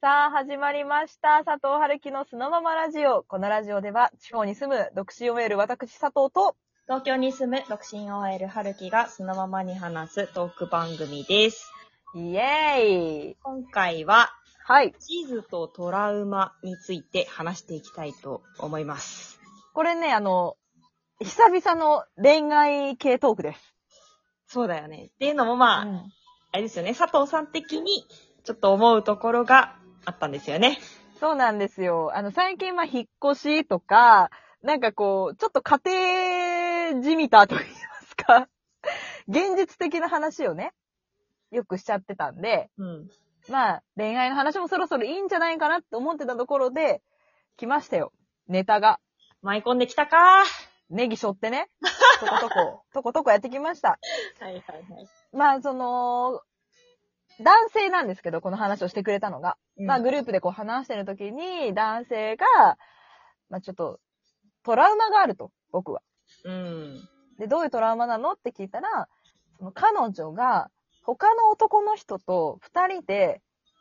さあ、始まりました。佐藤春樹のそのままラジオ。このラジオでは、地方に住む独身を得る私佐藤と、東京に住む独身 OL 春樹がそのままに話すトーク番組です。イエーイ今回は、はい。地図とトラウマについて話していきたいと思います。これね、あの、久々の恋愛系トークです。そうだよね。っていうのもまあ、うんあれですよね、佐藤さん的にちょっと思うところがあったんですよね。そうなんですよ。あの、最近は引っ越しとか、なんかこう、ちょっと家庭じみたと言いますか、現実的な話をね、よくしちゃってたんで、うん。まあ、恋愛の話もそろそろいいんじゃないかなって思ってたところで、来ましたよ。ネタが。舞い込んできたかネギ背負ってね、とことこ、とことこやってきました。はいはいはい。まあ、その、男性なんですけど、この話をしてくれたのが。まあ、グループでこう話してる時に、男性が、まあちょっと、トラウマがあると、僕は。うん。で、どういうトラウマなのって聞いたら、その彼女が、他の男の人と二人で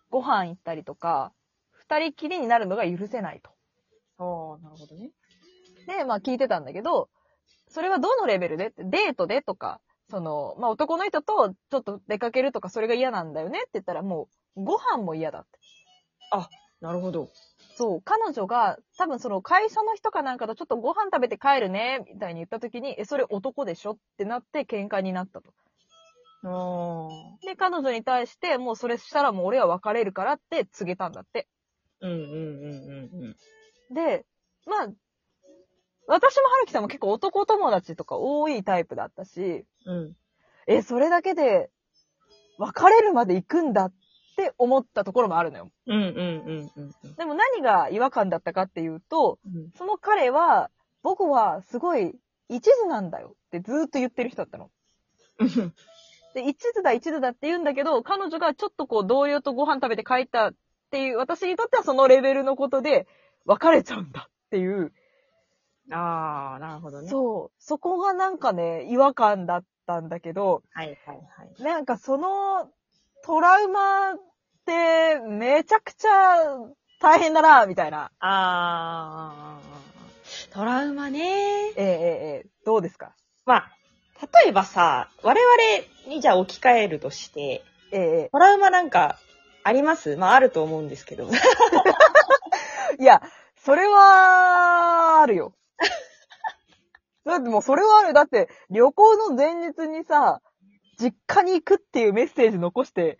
ご飯行ったりとか、二人きりになるのが許せないと。ああ、なるほどね。で、まあ聞いてたんだけど、それはどのレベルで？ってデートでとか、その、まあ男の人とちょっと出かけるとかそれが嫌なんだよねって言ったらもう、ご飯も嫌だって。なるほど。そう、彼女が多分その会社の人かなんかとちょっとご飯食べて帰るね、みたいに言った時に、え、それ男でしょってなって喧嘩になったと。あで、彼女に対して、もうそれしたらもう俺は別れるからって告げたんだって。うんうんうんうんうん。で、まあ、私も春樹さんも結構男友達とか多いタイプだったし、うん。え、それだけで別れるまで行くんだって思ったところもあるのよ。うんうんうんうんうん。でも何が違和感だったかっていうと、うんその彼は、僕はすごい一途なんだよってずーっと言ってる人だったの。うんで、一途だ一途だって言うんだけど、彼女がちょっとこう同僚とご飯食べて帰ったっていう、私にとってはそのレベルのことで別れちゃうんだっていう、ああ、なるほどね。そう、そこがなんかね、違和感だったんだけど、はいはいはい。なんかそのトラウマめちゃくちゃ大変だな、みたいな。あー、トラウマね。ええええええどうですか？まあ、例えばさ、我々にじゃあ置き換えるとして、えええトラウマなんかあります？まああると思うんですけど。え いや、それは、あるよ。だってもうそれはある。だって、旅行の前日にさ、実家に行くっていうメッセージ残して、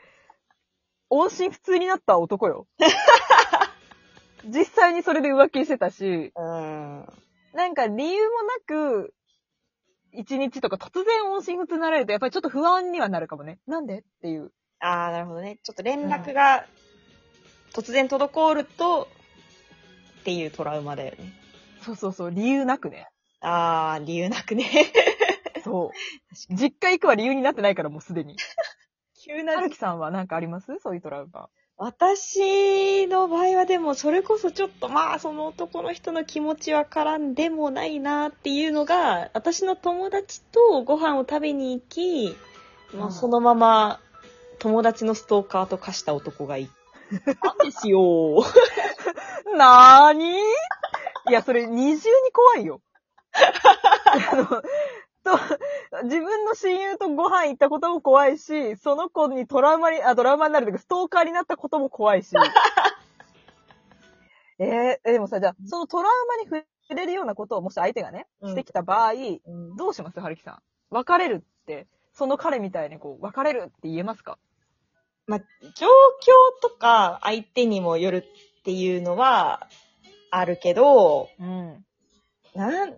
音信不通になった男よ。実際にそれで浮気してたし、うん。なんか理由もなく、一日とか突然音信不通になられると、やっぱりちょっと不安にはなるかもね。なんでっていう。あー、なるほどね。ちょっと連絡が突然滞ると、っていうトラウマだよね。そうそうそう、理由なくね。あー、理由なくね。そう。実家行くは理由になってないから、もうすでに。急はるきさんは何かありますそういうトラウマ。私の場合はでもそれこそちょっとまあその男の人の気持ちわからんでもないなっていうのが私の友達とご飯を食べに。行き、まあ、そのまま友達のストーカーと化した男がいたんですよ。なーに。いや、それ二重に。怖いよ。あの、と、自分の親友とご飯行ったことも怖いし、その子にトラウマに、あ、トラウマになるというか、ストーカーになったことも怖いし。えーえ、でもさ、じゃあ、そのトラウマに触れるようなことを、もし相手がね、うんしてきた場合、うんどうしますはるきさん？別れるって、その彼みたいにこう、別れるって言えますか？まあ、状況とか相手にもよるっていうのはあるけど、うん。なん、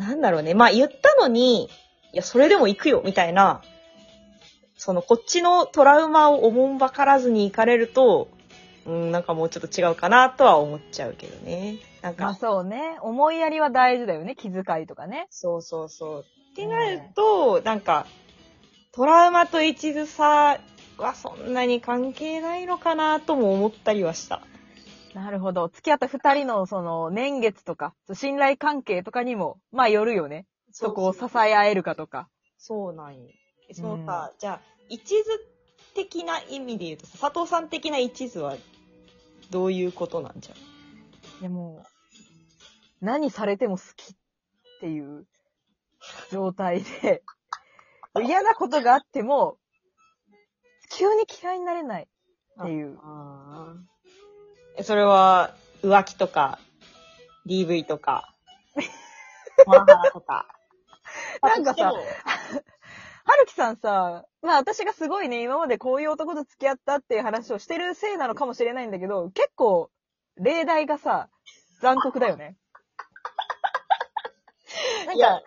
なんだろうね。まあ言ったのに、いや、それでも行くよ、みたいな、その、こっちのトラウマをおもんばからずに行かれると、うん、なんかもうちょっと違うかなとは思っちゃうけどね。なんか、まあそうね。思いやりは大事だよね。気遣いとかね。そうそうそう。ってなると、なんか、トラウマと一途さはそんなに関係ないのかなとも思ったりはした。なるほど。付き合った二人のその年月とか、信頼関係とかにも、まあよるよね。そこを支え合えるかとか。そうなんよ。そのさ、じゃあ、一途的な意味で言うとさ、佐藤さん的な一途はどういうことなんじゃ？いやもう、何されても好きっていう状態で、嫌なことがあっても、急に嫌いになれないっていう。ああ。それは、浮気とか、DV とか、モラハラとか。なんかさはるきさんさ、まあ私がすごいね、今までこういう男と付き合ったっていう話をしてるせいなのかもしれないんだけど、結構、例題がさ、残酷だよね。なんいやか、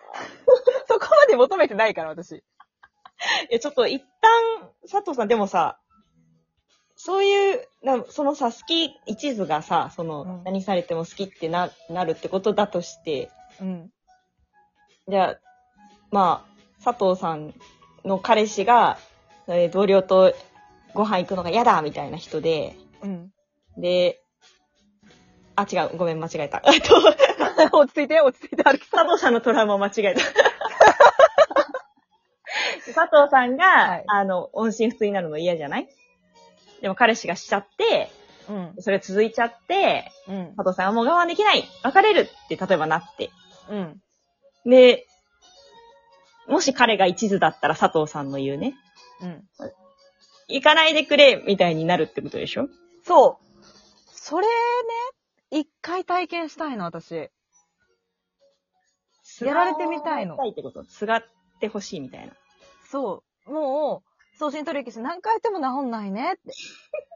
そこまで求めてないから、私。え、ちょっと一旦、佐藤さん、でもさ、そういう、なそのさ、好き、一途がさ、その、うん何されても好きってな、なるってことだとして、うん。じゃあ、まあ、佐藤さんの彼氏が、えー同僚とご飯行くのが嫌だみたいな人で、うん。で、あ、違う、ごめん、間違えた。えっと、落ち着いて、落ち着いて、はるき藤さんのトラウマを間違えた。佐藤さんが、はいあの、音信不通になるの嫌じゃない？でも彼氏がしちゃって、うん。それ続いちゃって、うん。佐藤さんはもう我慢できない別れるって例えばなって。うん。で、もし彼が一途だったら佐藤さんの言うね、うん。行かないでくれみたいになるってことでしょ？そう。それね、一回体験したいの、私。やられてみたいのすがってこと？すがってほしいみたいな。そう。もう、送信取引して何回やっても治んないねって。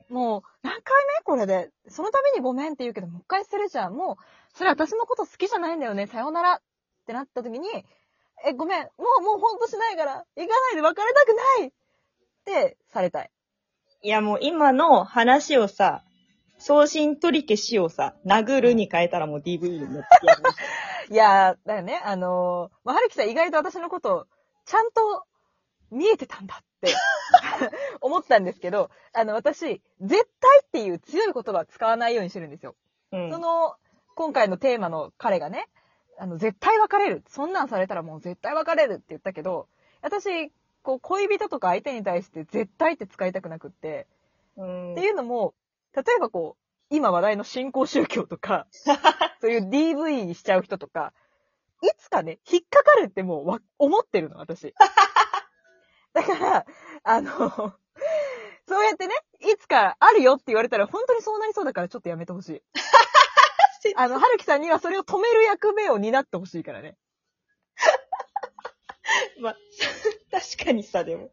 もう、何回目これで。そのためにごめんって言うけど、もう一回するじゃん。もう、それ私のこと好きじゃないんだよね。さよならってなった時に、え、ごめん。もう、もうほんとしないから、行かないで別れたくないって、されたい。いやもう今の話をさ、送信取り消しをさ、殴るに変えたらもう DV になってやる。いやー、だよね。あのー、まあ、はるきさん意外と私のこと、ちゃんと見えてたんだって 思ったんですけど、あの、私、絶対っていう強い言葉は使わないようにしてるんですよ。うんその、今回のテーマの彼がね、あの、絶対別れる。そんなんされたらもう絶対別れるって言ったけど、私、こう、恋人とか相手に対して絶対って使いたくなくって、うんっていうのも、例えばこう、今話題の新興宗教とか、そういう DV にしちゃう人とか、いつかね、引っかかるってもうわ、思ってるの、私。だから、あの、そうやってね、いつかあるよって言われたら本当にそうなりそうだからちょっとやめてほしい。あの、はるきさんにはそれを止める役目を担ってほしいからね。まあ、確かにさ、でも。うん。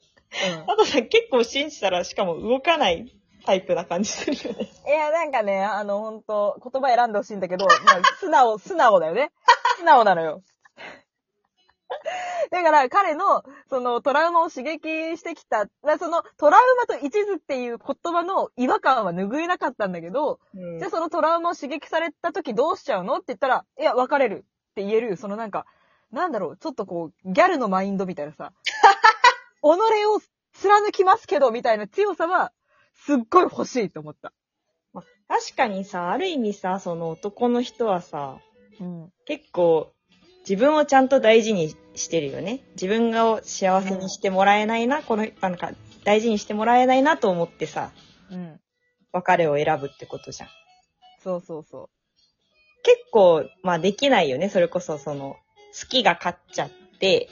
佐藤さん結構信じたら、しかも動かないタイプな感じするよね。いや、なんかね、あの、ほんと、言葉選んでほしいんだけど、まあ、素直、素直だよね。素直なのよ。だから、彼の、その、トラウマを刺激してきた、まあその、トラウマと一途っていう言葉の違和感は拭えなかったんだけど、うん。じゃあそのトラウマを刺激された時どうしちゃうの？って言ったら、いや、別れる。って言える、そのなんか、なんだろう、ちょっとこう、ギャルのマインドみたいなさ、己を貫きますけど、みたいな強さは、すっごい欲しいと思った。確かにさ、ある意味さ、その男の人はさ、うん。結構、自分をちゃんと大事にしてるよね。自分が幸せにしてもらえないな、この、なんか、大事にしてもらえないなと思ってさ、うん。別れを選ぶってことじゃん。そうそうそ結構、まあできないよね。それこそ、その、好きが勝っちゃって、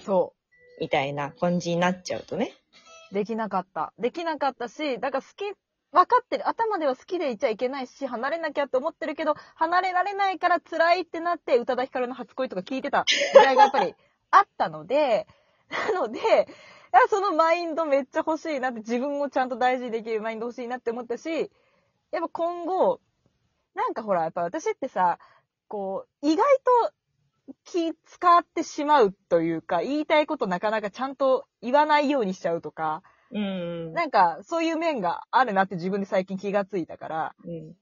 う。そみたいな感じになっちゃうとね。う。できなかった。できなかったし、だから好き、分かってる。頭では好きでいちゃいけないし、離れなきゃって思ってるけど、離れられないから辛いってなって、宇多田ヒカルの初恋とか聞いてた時代がやっぱり あったので、なので、そのマインドめっちゃ欲しいなって、自分をちゃんと大事にできるマインド欲しいなって思ったし、やっぱ今後、なんかほら、やっぱ私ってさ、こう、意外と気使ってしまうというか、言いたいことなかなかちゃんと言わないようにしちゃうとか、うん。なんかそういう面があるなって自分で最近気がついたから、うん。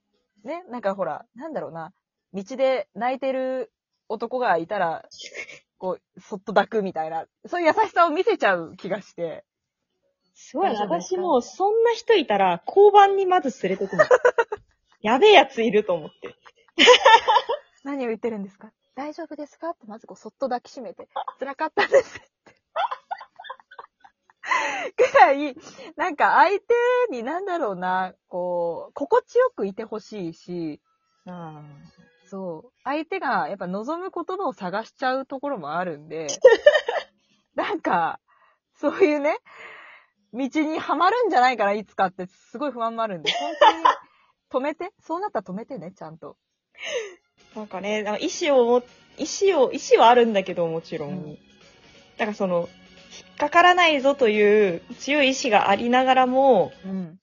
ね、なんかほら、なんだろうな、道で泣いてる男がいたら、こう、そっと抱くみたいな、そういう優しさを見せちゃう気がして、すごい私もうそんな人いたら、交番にまず連れてくの。やべえやついると思って。何を言ってるんですか？大丈夫ですか？ってまずこうそっと抱きしめて、辛かったです。くらい、なんか相手になんだろうな、こう、心地よくいてほしいし、あそう。相手がやっぱ望む言葉を探しちゃうところもあるんで、なんか、そういうね、道にはまるんじゃないかな、いつかって、すごい不安もあるんで、本当に止めて。そうなったら止めてね、ちゃんと。なんかね、意思をも、意思を、意思はあるんだけど、もちろん。うんだからその、かからないぞという強い意志がありながらも、うん。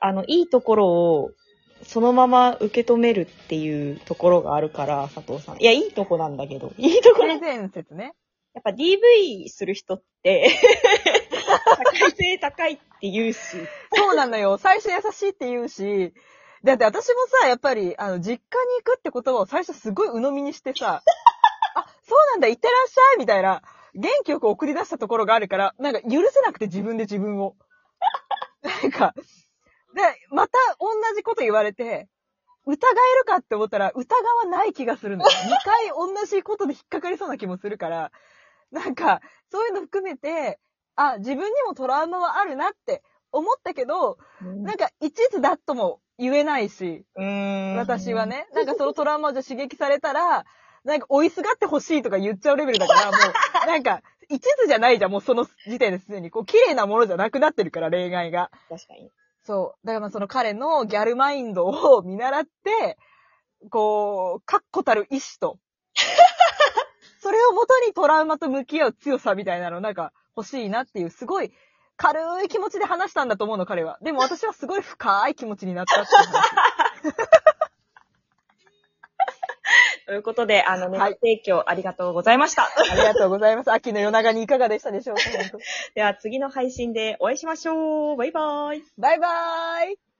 あの、いいところを、そのまま受け止めるっていうところがあるから、佐藤さん。いや、いいとこなんだけど。いいところ。性やっ善説ね。ぱ DV する人って、社会性高いって言うし。そうなのよ。最初優しいって言うし、だって私もさ、やっぱり、あの、実家に行くって言葉を最初すごい鵜呑みにしてさ、あ、そうなんだ、行ってらっしゃいみたいな、元気よく送り出したところがあるから、なんか許せなくて自分で自分を。なんか、で、また同じこと言われて、疑えるかって思ったら疑わない気がするの。2回同じことで引っかかりそうな気もするから、なんか、そういうの含めて、あ、自分にもトラウマはあるなって思ったけど、なんか、一途だとも言えないし。私は。ね、なんかそのトラウマをじゃあ刺激されたら、なんか追いすがってほしいとか言っちゃうレベルだから、もう、なんか、一途じゃないじゃん、もうその時点ですでに。こう、綺麗なものじゃなくなってるから、恋愛が。確かに。そう。だからまあその彼のギャルマインドを見習って、こう、確固たる意志と、それをもとにトラウマと向き合う強さみたいなのなんか欲しいなっていう、すごい軽い気持ちで話したんだと思うの、彼は。でも私はすごい深い気持ちになったっていう話。ということで、あの、ネはいット提供ありがとうございました。ありがとうございます。秋の夜長にいかがでしたでしょうか？では次の配信でお会いしましょう。バイバイ。バイバーイ